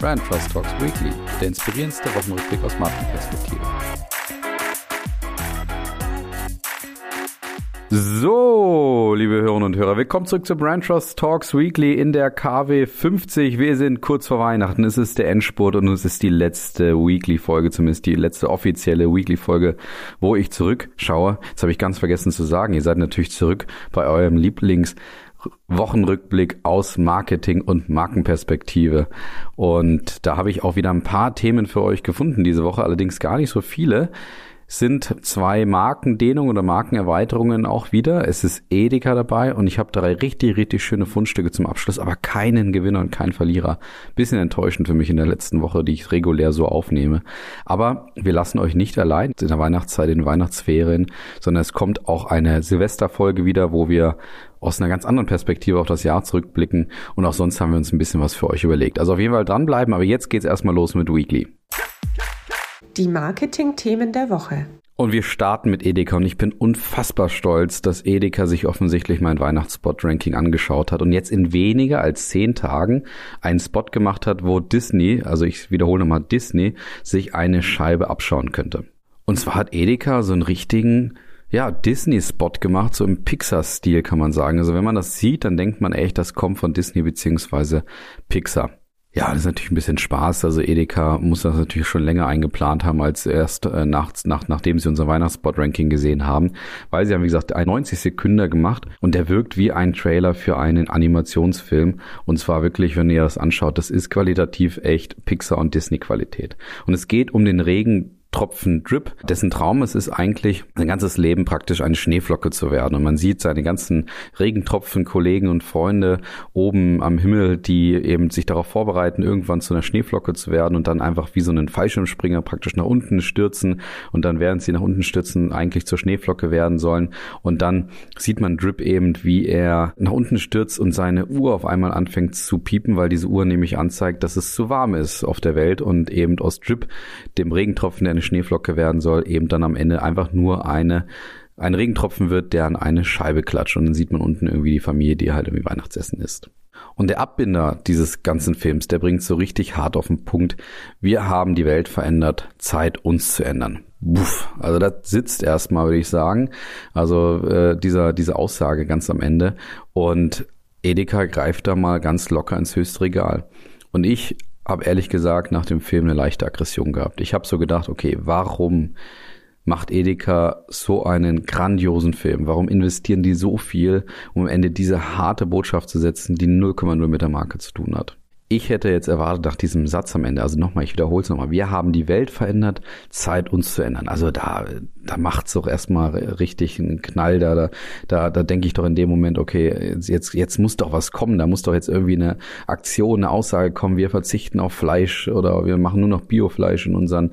Brand Trust Talks Weekly, der inspirierendste Wochenrückblick aus Markenperspektive. So, liebe Hörerinnen und Hörer, willkommen zurück zu Brand Trust Talks Weekly in der KW 50. Wir sind kurz vor Weihnachten. Es ist der Endspurt und es ist die letzte Weekly-Folge, zumindest die letzte offizielle Weekly-Folge, wo ich zurückschaue. Das habe ich ganz vergessen zu sagen. Ihr seid natürlich zurück bei eurem Lieblings- Wochenrückblick aus Marketing und Markenperspektive. Und da habe ich auch wieder ein paar Themen für euch gefunden diese Woche, allerdings gar nicht so viele sind zwei Markendehnungen oder Markenerweiterungen auch wieder. Es ist Edeka dabei und ich habe drei richtig, richtig schöne Fundstücke zum Abschluss, aber keinen Gewinner und keinen Verlierer. Bisschen enttäuschend für mich in der letzten Woche, die ich regulär so aufnehme. Aber wir lassen euch nicht allein in der Weihnachtszeit, in den Weihnachtsferien, sondern es kommt auch eine Silvesterfolge wieder, wo wir aus einer ganz anderen Perspektive auf das Jahr zurückblicken und auch sonst haben wir uns ein bisschen was für euch überlegt. Also auf jeden Fall dranbleiben, aber jetzt geht's erstmal los mit Weekly. Die Marketing-Themen der Woche. Und wir starten mit Edeka und ich bin unfassbar stolz, dass Edeka sich offensichtlich mein Weihnachtsspot-Ranking angeschaut hat und jetzt in weniger als zehn Tagen einen Spot gemacht hat, wo Disney, also ich wiederhole nochmal Disney, sich eine Scheibe abschauen könnte. Und zwar hat Edeka so einen richtigen ja, Disney-Spot gemacht, so im Pixar-Stil kann man sagen. Also wenn man das sieht, dann denkt man echt, das kommt von Disney beziehungsweise Pixar. Ja, das ist natürlich ein bisschen Spaß. Also Edeka muss das natürlich schon länger eingeplant haben als erst äh, nachts, nach, nachdem sie unser Weihnachtsspot-Ranking gesehen haben, weil sie haben, wie gesagt, 90 Sekunden gemacht und der wirkt wie ein Trailer für einen Animationsfilm. Und zwar wirklich, wenn ihr das anschaut, das ist qualitativ echt Pixar- und Disney-Qualität. Und es geht um den regen Tropfen Drip, dessen Traum es ist eigentlich, sein ganzes Leben praktisch eine Schneeflocke zu werden. Und man sieht seine ganzen Regentropfen, Kollegen und Freunde oben am Himmel, die eben sich darauf vorbereiten, irgendwann zu einer Schneeflocke zu werden und dann einfach wie so einen Fallschirmspringer praktisch nach unten stürzen und dann während sie nach unten stürzen eigentlich zur Schneeflocke werden sollen. Und dann sieht man Drip eben, wie er nach unten stürzt und seine Uhr auf einmal anfängt zu piepen, weil diese Uhr nämlich anzeigt, dass es zu warm ist auf der Welt und eben aus Drip, dem Regentropfen, der eine Schneeflocke werden soll, eben dann am Ende einfach nur eine ein Regentropfen wird, der an eine Scheibe klatscht und dann sieht man unten irgendwie die Familie, die halt irgendwie Weihnachtsessen isst. Und der Abbinder dieses ganzen Films, der bringt so richtig hart auf den Punkt. Wir haben die Welt verändert, Zeit uns zu ändern. Buff, also das sitzt erstmal, würde ich sagen. Also äh, dieser, diese Aussage ganz am Ende. Und Edeka greift da mal ganz locker ins Höchstregal. Und ich habe ehrlich gesagt nach dem Film eine leichte Aggression gehabt. Ich habe so gedacht, okay, warum macht Edeka so einen grandiosen Film? Warum investieren die so viel, um am Ende diese harte Botschaft zu setzen, die 0,0 mit der Marke zu tun hat? Ich hätte jetzt erwartet nach diesem Satz am Ende, also nochmal, ich wiederhole es nochmal, wir haben die Welt verändert, Zeit uns zu ändern. Also da, da macht's doch erstmal richtig einen Knall, da, da, da, da denke ich doch in dem Moment, okay, jetzt, jetzt muss doch was kommen, da muss doch jetzt irgendwie eine Aktion, eine Aussage kommen, wir verzichten auf Fleisch oder wir machen nur noch Biofleisch in unseren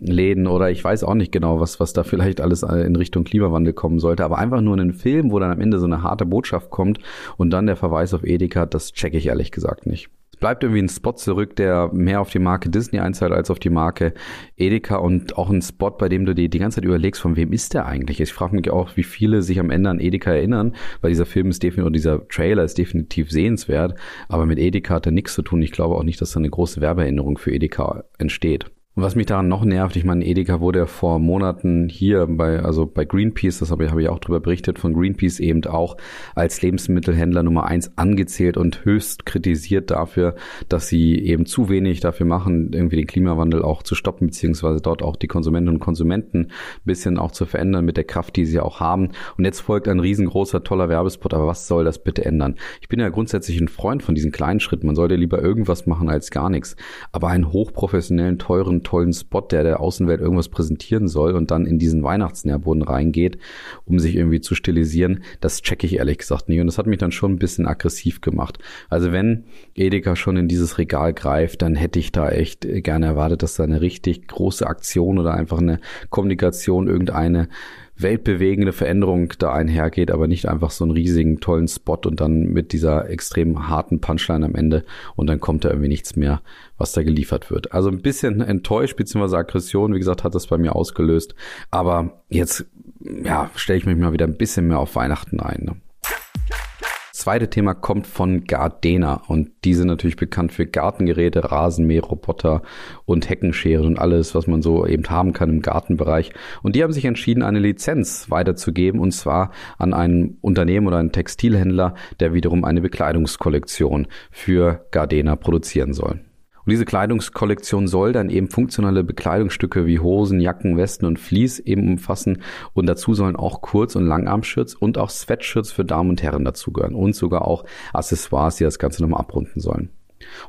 Läden oder ich weiß auch nicht genau, was, was da vielleicht alles in Richtung Klimawandel kommen sollte, aber einfach nur einen Film, wo dann am Ende so eine harte Botschaft kommt und dann der Verweis auf Edeka, das checke ich ehrlich gesagt nicht bleibt irgendwie ein Spot zurück, der mehr auf die Marke Disney einzahlt als auf die Marke Edeka und auch ein Spot, bei dem du dir die ganze Zeit überlegst, von wem ist der eigentlich? Ich frage mich auch, wie viele sich am Ende an Edeka erinnern, weil dieser Film ist definitiv, dieser Trailer ist definitiv sehenswert, aber mit Edeka hat er nichts zu tun. Ich glaube auch nicht, dass da eine große Werbeerinnerung für Edeka entsteht. Und was mich daran noch nervt, ich meine, Edeka wurde ja vor Monaten hier bei, also bei Greenpeace, das habe ich, habe ich auch drüber berichtet, von Greenpeace eben auch als Lebensmittelhändler Nummer eins angezählt und höchst kritisiert dafür, dass sie eben zu wenig dafür machen, irgendwie den Klimawandel auch zu stoppen, beziehungsweise dort auch die Konsumentinnen und Konsumenten ein bisschen auch zu verändern mit der Kraft, die sie auch haben. Und jetzt folgt ein riesengroßer, toller Werbespot, aber was soll das bitte ändern? Ich bin ja grundsätzlich ein Freund von diesen kleinen Schritten. Man sollte lieber irgendwas machen als gar nichts. Aber einen hochprofessionellen, teuren, tollen Spot, der der Außenwelt irgendwas präsentieren soll und dann in diesen Weihnachtsnährboden reingeht, um sich irgendwie zu stilisieren, das checke ich ehrlich gesagt nicht. Und das hat mich dann schon ein bisschen aggressiv gemacht. Also wenn Edeka schon in dieses Regal greift, dann hätte ich da echt gerne erwartet, dass da eine richtig große Aktion oder einfach eine Kommunikation, irgendeine weltbewegende Veränderung da einhergeht, aber nicht einfach so einen riesigen, tollen Spot und dann mit dieser extrem harten Punchline am Ende und dann kommt da irgendwie nichts mehr, was da geliefert wird. Also ein bisschen enttäuscht, beziehungsweise Aggression, wie gesagt, hat das bei mir ausgelöst. Aber jetzt, ja, stelle ich mich mal wieder ein bisschen mehr auf Weihnachten ein. Ne? Zweite Thema kommt von Gardena und die sind natürlich bekannt für Gartengeräte, Rasenmäherroboter und Heckenscheren und alles, was man so eben haben kann im Gartenbereich. Und die haben sich entschieden, eine Lizenz weiterzugeben und zwar an ein Unternehmen oder einen Textilhändler, der wiederum eine Bekleidungskollektion für Gardena produzieren soll. Und diese Kleidungskollektion soll dann eben funktionale Bekleidungsstücke wie Hosen, Jacken, Westen und Vlies eben umfassen. Und dazu sollen auch Kurz- und Langarmshirts und auch Sweatshirts für Damen und Herren dazugehören. Und sogar auch Accessoires, die das Ganze nochmal abrunden sollen.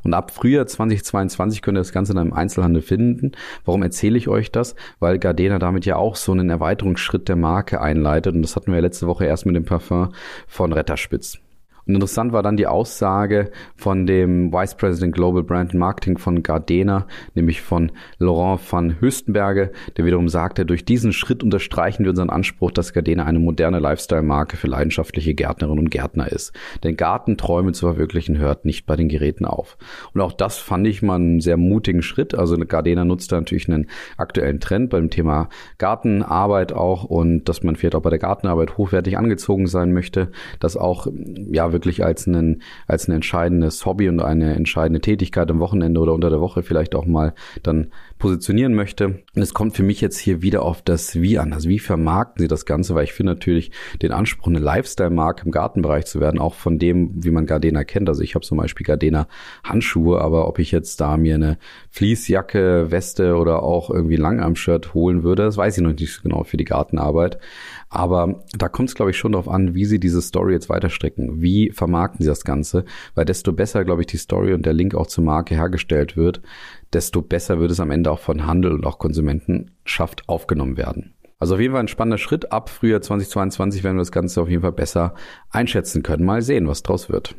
Und ab Frühjahr 2022 könnt ihr das Ganze dann im Einzelhandel finden. Warum erzähle ich euch das? Weil Gardena damit ja auch so einen Erweiterungsschritt der Marke einleitet. Und das hatten wir letzte Woche erst mit dem Parfum von Retterspitz. Und interessant war dann die Aussage von dem Vice President Global Brand and Marketing von Gardena, nämlich von Laurent van Höstenberge, der wiederum sagte, durch diesen Schritt unterstreichen wir unseren Anspruch, dass Gardena eine moderne Lifestyle-Marke für leidenschaftliche Gärtnerinnen und Gärtner ist. Denn Gartenträume zu verwirklichen hört nicht bei den Geräten auf. Und auch das fand ich mal einen sehr mutigen Schritt. Also Gardena nutzt da natürlich einen aktuellen Trend beim Thema Gartenarbeit auch und dass man vielleicht auch bei der Gartenarbeit hochwertig angezogen sein möchte, dass auch ja wirklich als ein, als ein entscheidendes Hobby und eine entscheidende Tätigkeit am Wochenende oder unter der Woche vielleicht auch mal dann positionieren möchte. Und es kommt für mich jetzt hier wieder auf das Wie an. Also wie vermarkten sie das Ganze? Weil ich finde natürlich den Anspruch, eine Lifestyle-Marke im Gartenbereich zu werden, auch von dem, wie man Gardena kennt. Also ich habe zum Beispiel Gardena Handschuhe, aber ob ich jetzt da mir eine Fließjacke, Weste oder auch irgendwie Langarm-Shirt holen würde, das weiß ich noch nicht so genau für die Gartenarbeit. Aber da kommt es, glaube ich, schon darauf an, wie sie diese Story jetzt weiterstrecken. Wie vermarkten sie das Ganze? Weil desto besser, glaube ich, die Story und der Link auch zur Marke hergestellt wird, desto besser wird es am Ende auch von Handel und auch Konsumentenschaft aufgenommen werden. Also auf jeden Fall ein spannender Schritt. Ab Frühjahr 2022 werden wir das Ganze auf jeden Fall besser einschätzen können. Mal sehen, was draus wird.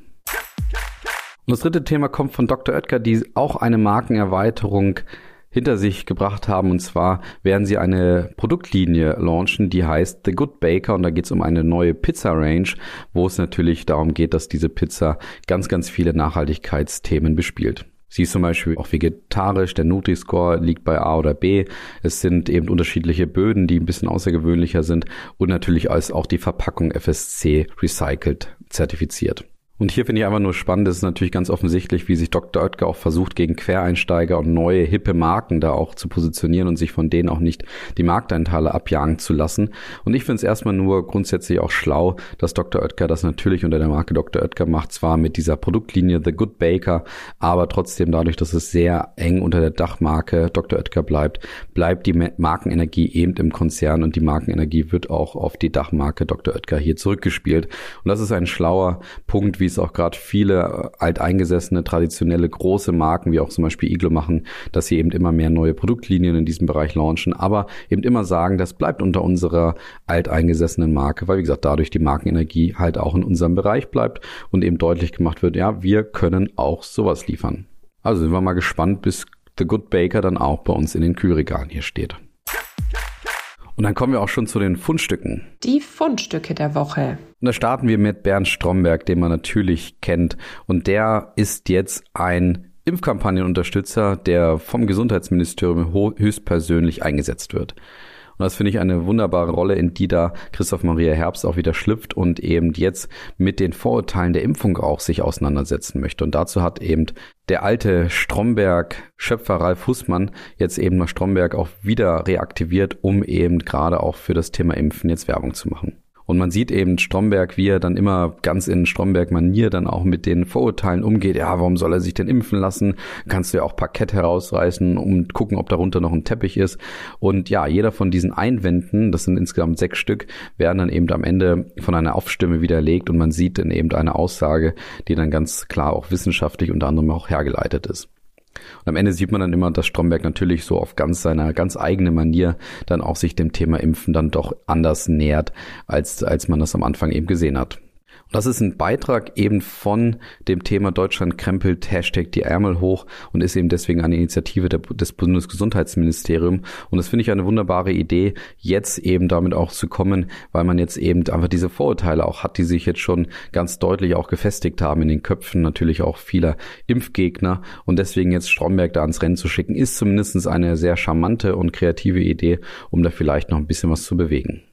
Und das dritte Thema kommt von Dr. Oetker, die auch eine Markenerweiterung hinter sich gebracht haben. Und zwar werden sie eine Produktlinie launchen, die heißt The Good Baker. Und da geht es um eine neue Pizza-Range, wo es natürlich darum geht, dass diese Pizza ganz, ganz viele Nachhaltigkeitsthemen bespielt. Sie ist zum Beispiel auch vegetarisch, der Nutri-Score liegt bei A oder B. Es sind eben unterschiedliche Böden, die ein bisschen außergewöhnlicher sind und natürlich als auch die Verpackung FSC recycelt zertifiziert. Und hier finde ich einfach nur spannend, es ist natürlich ganz offensichtlich, wie sich Dr. Oetker auch versucht, gegen Quereinsteiger und neue, hippe Marken da auch zu positionieren und sich von denen auch nicht die Markteinteile abjagen zu lassen. Und ich finde es erstmal nur grundsätzlich auch schlau, dass Dr. Oetker das natürlich unter der Marke Dr. Oetker macht, zwar mit dieser Produktlinie The Good Baker, aber trotzdem dadurch, dass es sehr eng unter der Dachmarke Dr. Oetker bleibt, bleibt die Markenenergie eben im Konzern und die Markenenergie wird auch auf die Dachmarke Dr. Oetker hier zurückgespielt. Und das ist ein schlauer Punkt, wie es auch gerade viele äh, alteingesessene, traditionelle, große Marken, wie auch zum Beispiel Iglo machen, dass sie eben immer mehr neue Produktlinien in diesem Bereich launchen, aber eben immer sagen, das bleibt unter unserer alteingesessenen Marke, weil wie gesagt, dadurch die Markenenergie halt auch in unserem Bereich bleibt und eben deutlich gemacht wird, ja, wir können auch sowas liefern. Also sind wir mal gespannt, bis The Good Baker dann auch bei uns in den Kühlregalen hier steht. Und dann kommen wir auch schon zu den Fundstücken. Die Fundstücke der Woche. Und da starten wir mit Bernd Stromberg, den man natürlich kennt. Und der ist jetzt ein Impfkampagnenunterstützer, der vom Gesundheitsministerium höchstpersönlich eingesetzt wird. Und das finde ich eine wunderbare Rolle, in die da Christoph Maria Herbst auch wieder schlüpft und eben jetzt mit den Vorurteilen der Impfung auch sich auseinandersetzen möchte. Und dazu hat eben der alte Stromberg-Schöpfer Ralf Hussmann jetzt eben mal Stromberg auch wieder reaktiviert, um eben gerade auch für das Thema Impfen jetzt Werbung zu machen. Und man sieht eben Stromberg, wie er dann immer ganz in Stromberg-Manier dann auch mit den Vorurteilen umgeht. Ja, warum soll er sich denn impfen lassen? Kannst du ja auch Parkett herausreißen und gucken, ob darunter noch ein Teppich ist. Und ja, jeder von diesen Einwänden, das sind insgesamt sechs Stück, werden dann eben am Ende von einer Aufstimme widerlegt und man sieht dann eben eine Aussage, die dann ganz klar auch wissenschaftlich unter anderem auch hergeleitet ist. Und am Ende sieht man dann immer, dass Stromberg natürlich so auf ganz seiner ganz eigene Manier dann auch sich dem Thema Impfen dann doch anders nähert, als, als man das am Anfang eben gesehen hat. Das ist ein Beitrag eben von dem Thema Deutschland krempelt, Hashtag die Ärmel hoch und ist eben deswegen eine Initiative der, des Bundesgesundheitsministeriums. Und das finde ich eine wunderbare Idee, jetzt eben damit auch zu kommen, weil man jetzt eben einfach diese Vorurteile auch hat, die sich jetzt schon ganz deutlich auch gefestigt haben in den Köpfen natürlich auch vieler Impfgegner. Und deswegen jetzt Stromberg da ans Rennen zu schicken, ist zumindest eine sehr charmante und kreative Idee, um da vielleicht noch ein bisschen was zu bewegen.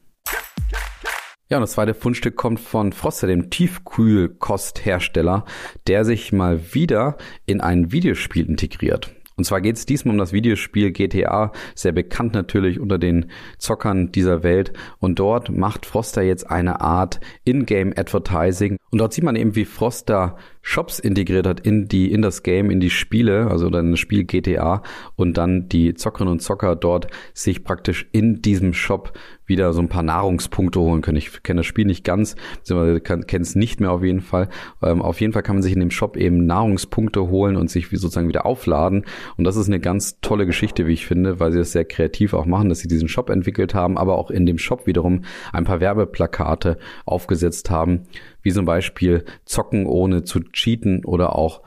Ja, und das zweite Fundstück kommt von Froster, dem Tiefkühlkosthersteller, der sich mal wieder in ein Videospiel integriert. Und zwar geht es diesmal um das Videospiel GTA, sehr bekannt natürlich unter den Zockern dieser Welt. Und dort macht Froster jetzt eine Art In-Game Advertising. Und dort sieht man eben, wie Froster Shops integriert hat in die, in das Game, in die Spiele, also dann das Spiel GTA und dann die Zockerinnen und Zocker dort sich praktisch in diesem Shop wieder so ein paar Nahrungspunkte holen können. Ich kenne das Spiel nicht ganz, kenne es nicht mehr auf jeden Fall. Ähm, auf jeden Fall kann man sich in dem Shop eben Nahrungspunkte holen und sich sozusagen wieder aufladen. Und das ist eine ganz tolle Geschichte, wie ich finde, weil sie das sehr kreativ auch machen, dass sie diesen Shop entwickelt haben, aber auch in dem Shop wiederum ein paar Werbeplakate aufgesetzt haben, wie zum Beispiel Zocken ohne zu cheaten oder auch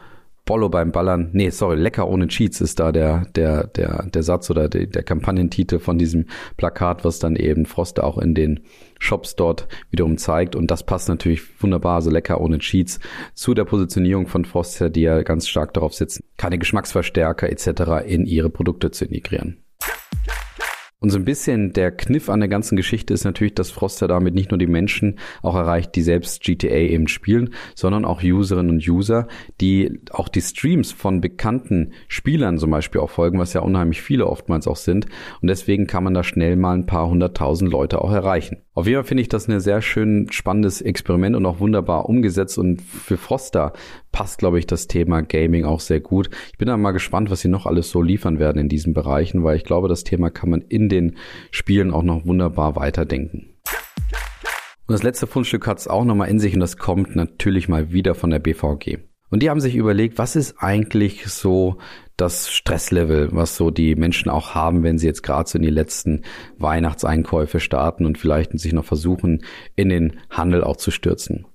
Bollo beim Ballern. Nee, sorry, lecker ohne Cheats ist da der, der, der, der Satz oder der, der Kampagnentitel von diesem Plakat, was dann eben Froster auch in den Shops dort wiederum zeigt. Und das passt natürlich wunderbar, also lecker ohne Cheats, zu der Positionierung von Froster, die ja ganz stark darauf sitzen, keine Geschmacksverstärker etc. in ihre Produkte zu integrieren. Und so ein bisschen der Kniff an der ganzen Geschichte ist natürlich, dass Froster damit nicht nur die Menschen auch erreicht, die selbst GTA eben spielen, sondern auch Userinnen und User, die auch die Streams von bekannten Spielern zum Beispiel auch folgen, was ja unheimlich viele oftmals auch sind. Und deswegen kann man da schnell mal ein paar hunderttausend Leute auch erreichen. Auf jeden Fall finde ich das ein sehr schön spannendes Experiment und auch wunderbar umgesetzt. Und für Froster passt, glaube ich, das Thema Gaming auch sehr gut. Ich bin da mal gespannt, was sie noch alles so liefern werden in diesen Bereichen, weil ich glaube, das Thema kann man in den Spielen auch noch wunderbar weiterdenken. Und das letzte Fundstück hat es auch nochmal in sich und das kommt natürlich mal wieder von der BVG. Und die haben sich überlegt, was ist eigentlich so das Stresslevel, was so die Menschen auch haben, wenn sie jetzt gerade so in die letzten Weihnachtseinkäufe starten und vielleicht sich noch versuchen, in den Handel auch zu stürzen.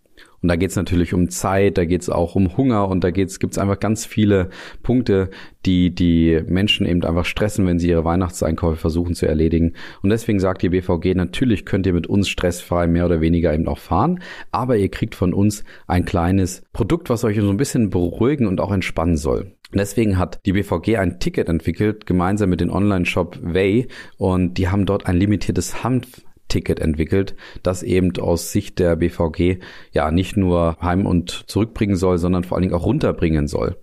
Und da geht es natürlich um Zeit, da geht es auch um Hunger und da gibt es einfach ganz viele Punkte, die die Menschen eben einfach stressen, wenn sie ihre Weihnachtseinkäufe versuchen zu erledigen. Und deswegen sagt die BVG, natürlich könnt ihr mit uns stressfrei mehr oder weniger eben auch fahren, aber ihr kriegt von uns ein kleines Produkt, was euch so ein bisschen beruhigen und auch entspannen soll. Deswegen hat die BVG ein Ticket entwickelt, gemeinsam mit dem Online-Shop Way, und die haben dort ein limitiertes Hanf Ticket entwickelt, das eben aus Sicht der BVG ja nicht nur heim und zurückbringen soll, sondern vor allen Dingen auch runterbringen soll.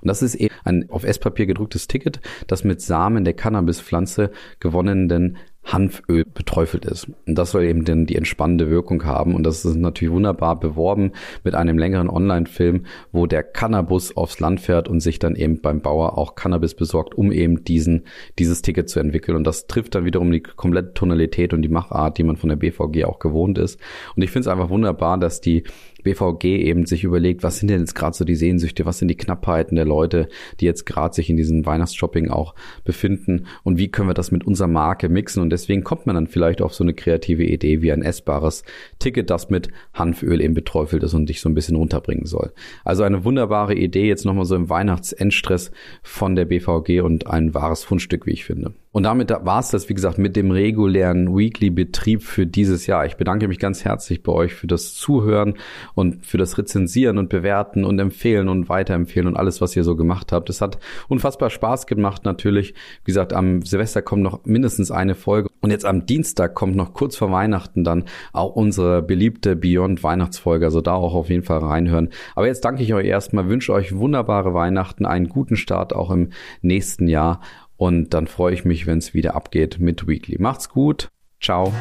Und das ist eben ein auf Esspapier gedrucktes Ticket, das mit Samen der Cannabispflanze gewonnenen Hanföl beträufelt ist. Und das soll eben dann die entspannende Wirkung haben. Und das ist natürlich wunderbar beworben mit einem längeren Online-Film, wo der Cannabis aufs Land fährt und sich dann eben beim Bauer auch Cannabis besorgt, um eben diesen, dieses Ticket zu entwickeln. Und das trifft dann wiederum die komplette Tonalität und die Machart, die man von der BVG auch gewohnt ist. Und ich finde es einfach wunderbar, dass die BVG eben sich überlegt, was sind denn jetzt gerade so die Sehnsüchte, was sind die Knappheiten der Leute, die jetzt gerade sich in diesem Weihnachtsshopping auch befinden und wie können wir das mit unserer Marke mixen und deswegen kommt man dann vielleicht auf so eine kreative Idee wie ein essbares Ticket, das mit Hanföl eben beträufelt ist und dich so ein bisschen runterbringen soll. Also eine wunderbare Idee jetzt nochmal so im Weihnachtsendstress von der BVG und ein wahres Fundstück, wie ich finde. Und damit war es das, wie gesagt, mit dem regulären Weekly-Betrieb für dieses Jahr. Ich bedanke mich ganz herzlich bei euch für das Zuhören und für das Rezensieren und Bewerten und Empfehlen und Weiterempfehlen und alles, was ihr so gemacht habt. Es hat unfassbar Spaß gemacht, natürlich. Wie gesagt, am Silvester kommt noch mindestens eine Folge. Und jetzt am Dienstag kommt noch kurz vor Weihnachten dann auch unsere beliebte Beyond Weihnachtsfolge. Also da auch auf jeden Fall reinhören. Aber jetzt danke ich euch erstmal, wünsche euch wunderbare Weihnachten, einen guten Start auch im nächsten Jahr und dann freue ich mich, wenn es wieder abgeht mit Weekly. Macht's gut. Ciao.